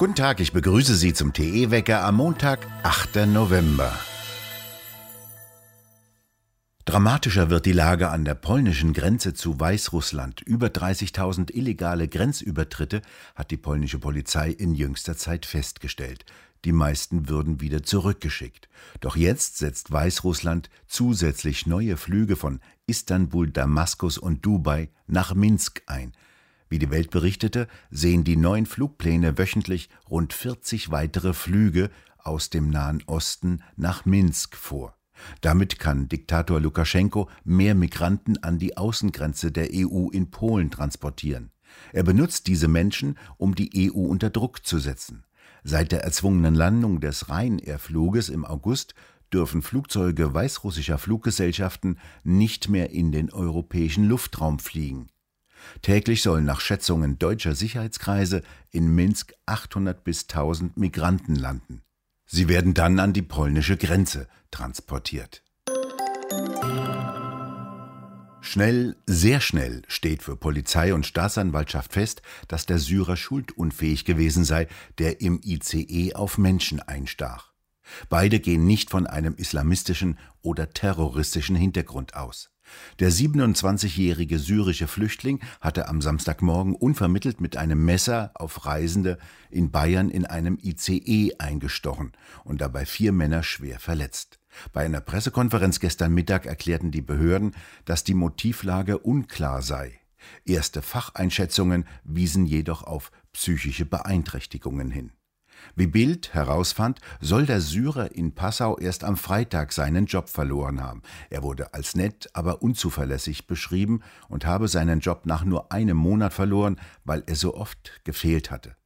Guten Tag, ich begrüße Sie zum TE-Wecker am Montag, 8. November. Dramatischer wird die Lage an der polnischen Grenze zu Weißrussland. Über 30.000 illegale Grenzübertritte hat die polnische Polizei in jüngster Zeit festgestellt. Die meisten würden wieder zurückgeschickt. Doch jetzt setzt Weißrussland zusätzlich neue Flüge von Istanbul, Damaskus und Dubai nach Minsk ein – wie die Welt berichtete, sehen die neuen Flugpläne wöchentlich rund 40 weitere Flüge aus dem Nahen Osten nach Minsk vor. Damit kann Diktator Lukaschenko mehr Migranten an die Außengrenze der EU in Polen transportieren. Er benutzt diese Menschen, um die EU unter Druck zu setzen. Seit der erzwungenen Landung des Ryanair-Fluges im August dürfen Flugzeuge weißrussischer Fluggesellschaften nicht mehr in den europäischen Luftraum fliegen. Täglich sollen nach Schätzungen deutscher Sicherheitskreise in Minsk 800 bis 1000 Migranten landen. Sie werden dann an die polnische Grenze transportiert. Schnell, sehr schnell steht für Polizei und Staatsanwaltschaft fest, dass der Syrer schuldunfähig gewesen sei, der im ICE auf Menschen einstach. Beide gehen nicht von einem islamistischen oder terroristischen Hintergrund aus. Der 27-jährige syrische Flüchtling hatte am Samstagmorgen unvermittelt mit einem Messer auf Reisende in Bayern in einem ICE eingestochen und dabei vier Männer schwer verletzt. Bei einer Pressekonferenz gestern Mittag erklärten die Behörden, dass die Motivlage unklar sei. Erste Facheinschätzungen wiesen jedoch auf psychische Beeinträchtigungen hin. Wie Bild herausfand, soll der Syrer in Passau erst am Freitag seinen Job verloren haben. Er wurde als nett, aber unzuverlässig beschrieben und habe seinen Job nach nur einem Monat verloren, weil er so oft gefehlt hatte.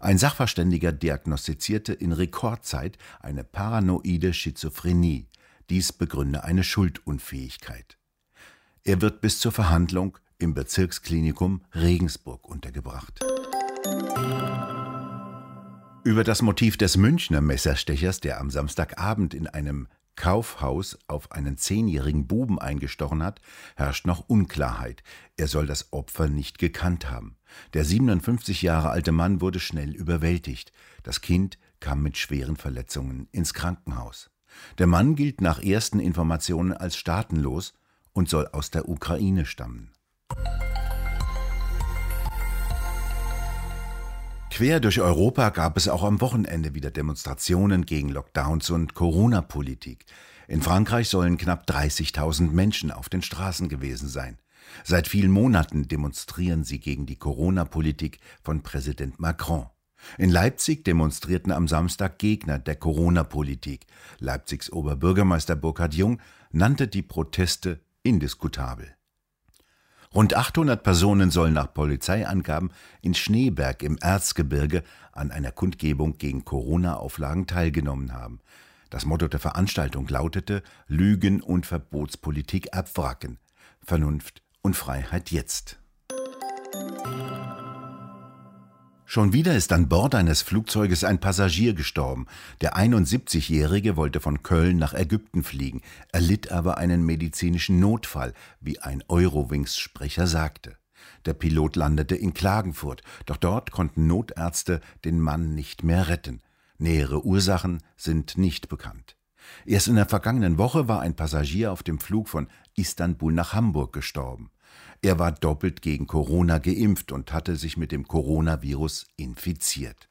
Ein Sachverständiger diagnostizierte in Rekordzeit eine paranoide Schizophrenie. Dies begründe eine Schuldunfähigkeit. Er wird bis zur Verhandlung im Bezirksklinikum Regensburg untergebracht. Über das Motiv des Münchner Messerstechers, der am Samstagabend in einem Kaufhaus auf einen zehnjährigen Buben eingestochen hat, herrscht noch Unklarheit. Er soll das Opfer nicht gekannt haben. Der 57 Jahre alte Mann wurde schnell überwältigt. Das Kind kam mit schweren Verletzungen ins Krankenhaus. Der Mann gilt nach ersten Informationen als staatenlos und soll aus der Ukraine stammen. Quer durch Europa gab es auch am Wochenende wieder Demonstrationen gegen Lockdowns und Corona-Politik. In Frankreich sollen knapp 30.000 Menschen auf den Straßen gewesen sein. Seit vielen Monaten demonstrieren sie gegen die Corona-Politik von Präsident Macron. In Leipzig demonstrierten am Samstag Gegner der Corona-Politik. Leipzigs Oberbürgermeister Burkhard Jung nannte die Proteste indiskutabel. Rund 800 Personen sollen nach Polizeiangaben in Schneeberg im Erzgebirge an einer Kundgebung gegen Corona-Auflagen teilgenommen haben. Das Motto der Veranstaltung lautete Lügen und Verbotspolitik abwracken. Vernunft und Freiheit jetzt. Schon wieder ist an Bord eines Flugzeuges ein Passagier gestorben. Der 71-Jährige wollte von Köln nach Ägypten fliegen, erlitt aber einen medizinischen Notfall, wie ein Eurowings-Sprecher sagte. Der Pilot landete in Klagenfurt, doch dort konnten Notärzte den Mann nicht mehr retten. Nähere Ursachen sind nicht bekannt. Erst in der vergangenen Woche war ein Passagier auf dem Flug von Istanbul nach Hamburg gestorben. Er war doppelt gegen Corona geimpft und hatte sich mit dem Coronavirus infiziert.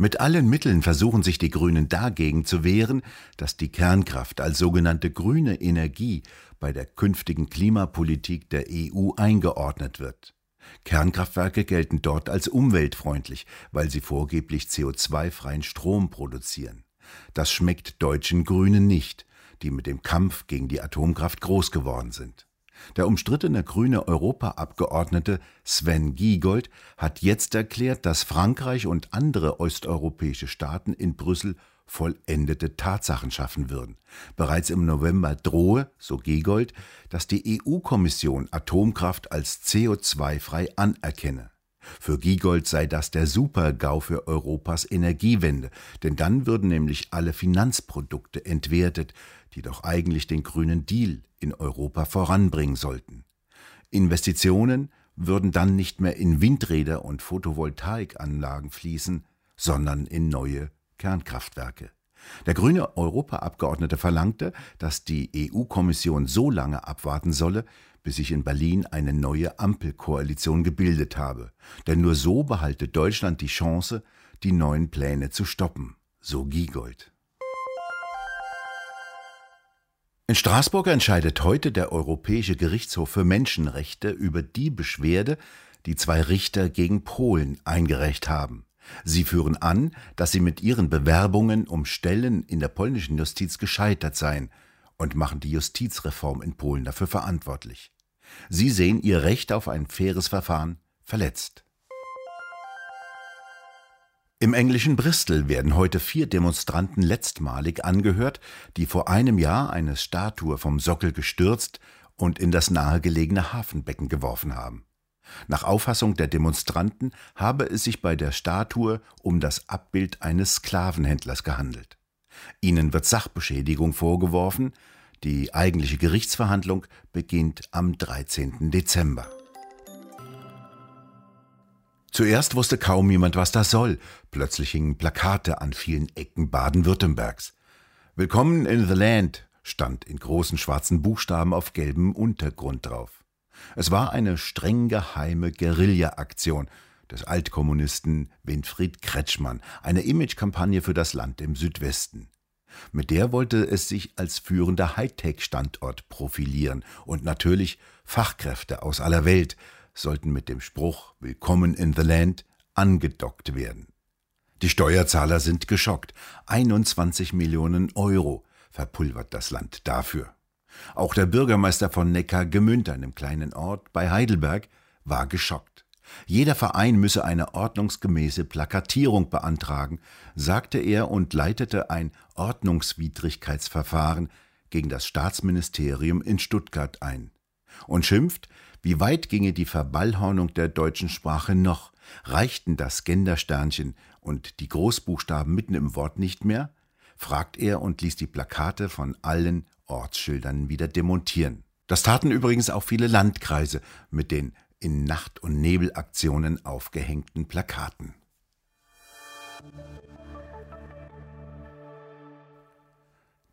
Mit allen Mitteln versuchen sich die Grünen dagegen zu wehren, dass die Kernkraft als sogenannte grüne Energie bei der künftigen Klimapolitik der EU eingeordnet wird. Kernkraftwerke gelten dort als umweltfreundlich, weil sie vorgeblich CO2-freien Strom produzieren. Das schmeckt deutschen Grünen nicht, die mit dem Kampf gegen die Atomkraft groß geworden sind. Der umstrittene grüne Europaabgeordnete Sven Giegold hat jetzt erklärt, dass Frankreich und andere osteuropäische Staaten in Brüssel vollendete Tatsachen schaffen würden. Bereits im November drohe, so Giegold, dass die EU-Kommission Atomkraft als CO2-frei anerkenne. Für Giegold sei das der Super-GAU für Europas Energiewende, denn dann würden nämlich alle Finanzprodukte entwertet, die doch eigentlich den grünen Deal in Europa voranbringen sollten. Investitionen würden dann nicht mehr in Windräder und Photovoltaikanlagen fließen, sondern in neue Kernkraftwerke. Der grüne Europaabgeordnete verlangte, dass die EU-Kommission so lange abwarten solle, bis sich in Berlin eine neue Ampelkoalition gebildet habe. Denn nur so behalte Deutschland die Chance, die neuen Pläne zu stoppen, so Giegold. In Straßburg entscheidet heute der Europäische Gerichtshof für Menschenrechte über die Beschwerde, die zwei Richter gegen Polen eingereicht haben. Sie führen an, dass sie mit ihren Bewerbungen um Stellen in der polnischen Justiz gescheitert seien und machen die Justizreform in Polen dafür verantwortlich. Sie sehen ihr Recht auf ein faires Verfahren verletzt. Im englischen Bristol werden heute vier Demonstranten letztmalig angehört, die vor einem Jahr eine Statue vom Sockel gestürzt und in das nahegelegene Hafenbecken geworfen haben. Nach Auffassung der Demonstranten habe es sich bei der Statue um das Abbild eines Sklavenhändlers gehandelt. Ihnen wird Sachbeschädigung vorgeworfen, die eigentliche Gerichtsverhandlung beginnt am 13. Dezember. Zuerst wusste kaum jemand, was das soll. Plötzlich hingen Plakate an vielen Ecken Baden-Württembergs. Willkommen in the Land stand in großen schwarzen Buchstaben auf gelbem Untergrund drauf. Es war eine streng geheime Guerilla-Aktion des Altkommunisten Winfried Kretschmann, eine Imagekampagne für das Land im Südwesten. Mit der wollte es sich als führender Hightech-Standort profilieren und natürlich Fachkräfte aus aller Welt, sollten mit dem Spruch Willkommen in the Land angedockt werden. Die Steuerzahler sind geschockt. 21 Millionen Euro verpulvert das Land dafür. Auch der Bürgermeister von Neckar-Gemünd, einem kleinen Ort bei Heidelberg, war geschockt. Jeder Verein müsse eine ordnungsgemäße Plakatierung beantragen, sagte er und leitete ein Ordnungswidrigkeitsverfahren gegen das Staatsministerium in Stuttgart ein. Und schimpft, wie weit ginge die Verballhornung der deutschen Sprache noch? Reichten das Gendersternchen und die Großbuchstaben mitten im Wort nicht mehr? fragt er und ließ die Plakate von allen Ortsschildern wieder demontieren. Das taten übrigens auch viele Landkreise mit den in Nacht- und Nebelaktionen aufgehängten Plakaten.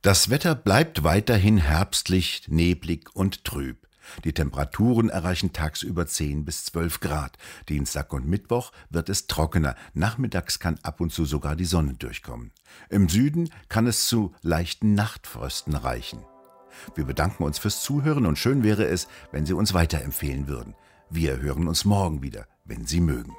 Das Wetter bleibt weiterhin herbstlich, neblig und trüb. Die Temperaturen erreichen tagsüber 10 bis 12 Grad. Dienstag und Mittwoch wird es trockener. Nachmittags kann ab und zu sogar die Sonne durchkommen. Im Süden kann es zu leichten Nachtfrösten reichen. Wir bedanken uns fürs Zuhören und schön wäre es, wenn Sie uns weiterempfehlen würden. Wir hören uns morgen wieder, wenn Sie mögen.